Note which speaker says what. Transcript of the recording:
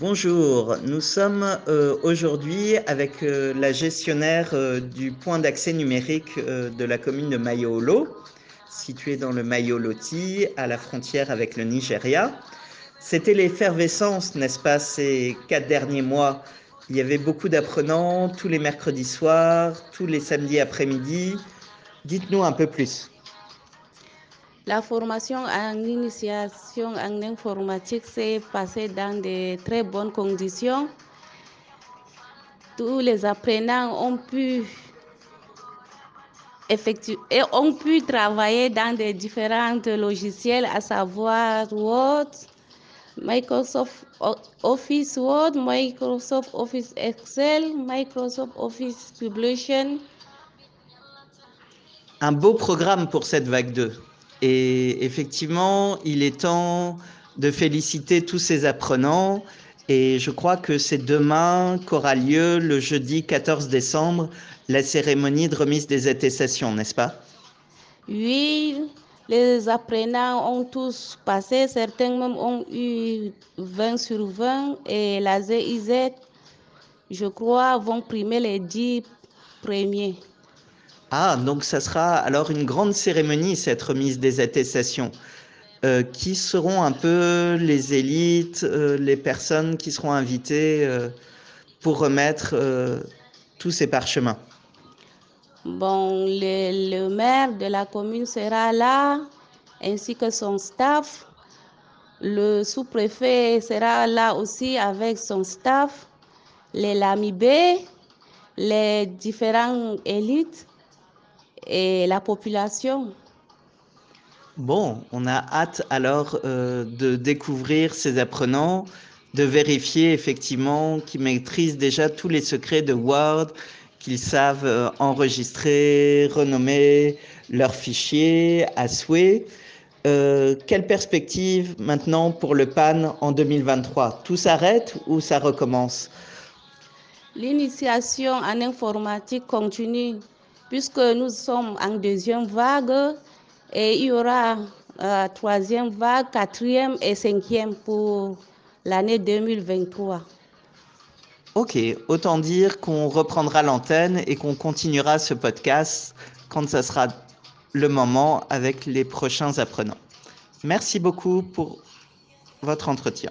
Speaker 1: Bonjour, nous sommes euh, aujourd'hui avec euh, la gestionnaire euh, du point d'accès numérique de la commune de Mayolo, située dans le Mayoloti, à la frontière avec le Nigeria. C'était l'effervescence, n'est-ce pas, ces quatre derniers mois. Il y avait beaucoup d'apprenants tous les mercredis soirs, tous les samedis après-midi. Dites-nous un peu plus.
Speaker 2: La formation en initiation en informatique s'est passée dans de très bonnes conditions. Tous les apprenants ont pu effectuer et ont pu travailler dans des différents logiciels, à savoir Word, Microsoft Office Word, Microsoft Office Excel, Microsoft Office Publication.
Speaker 1: Un beau programme pour cette vague 2. Et effectivement, il est temps de féliciter tous ces apprenants. Et je crois que c'est demain qu'aura lieu, le jeudi 14 décembre, la cérémonie de remise des attestations, n'est-ce pas?
Speaker 2: Oui, les apprenants ont tous passé, certains même ont eu 20 sur 20 et la ZIZ, je crois, vont primer les 10 premiers.
Speaker 1: Ah, donc ça sera alors une grande cérémonie, cette remise des attestations. Euh, qui seront un peu les élites, euh, les personnes qui seront invitées euh, pour remettre tous ces parchemins?
Speaker 2: Bon, le, le, maire de la commune sera là, ainsi que son staff. Le sous-préfet sera là aussi avec son staff, les lamibés, les différentes élites et la population?
Speaker 1: Bon, on a hâte alors euh, de découvrir ces apprenants, de vérifier effectivement qu'ils maîtrisent déjà tous les secrets de Word, qu'ils savent euh, enregistrer, renommer leurs fichiers à souhait. Euh, quelle perspective maintenant pour le PAN en 2023 Tout s'arrête ou ça recommence?
Speaker 2: L'initiation en informatique continue puisque nous sommes en deuxième vague et il y aura euh, troisième vague, quatrième et cinquième pour l'année 2023.
Speaker 1: Ok, autant dire qu'on reprendra l'antenne et qu'on continuera ce podcast quand ce sera le moment avec les prochains apprenants. Merci beaucoup pour votre entretien.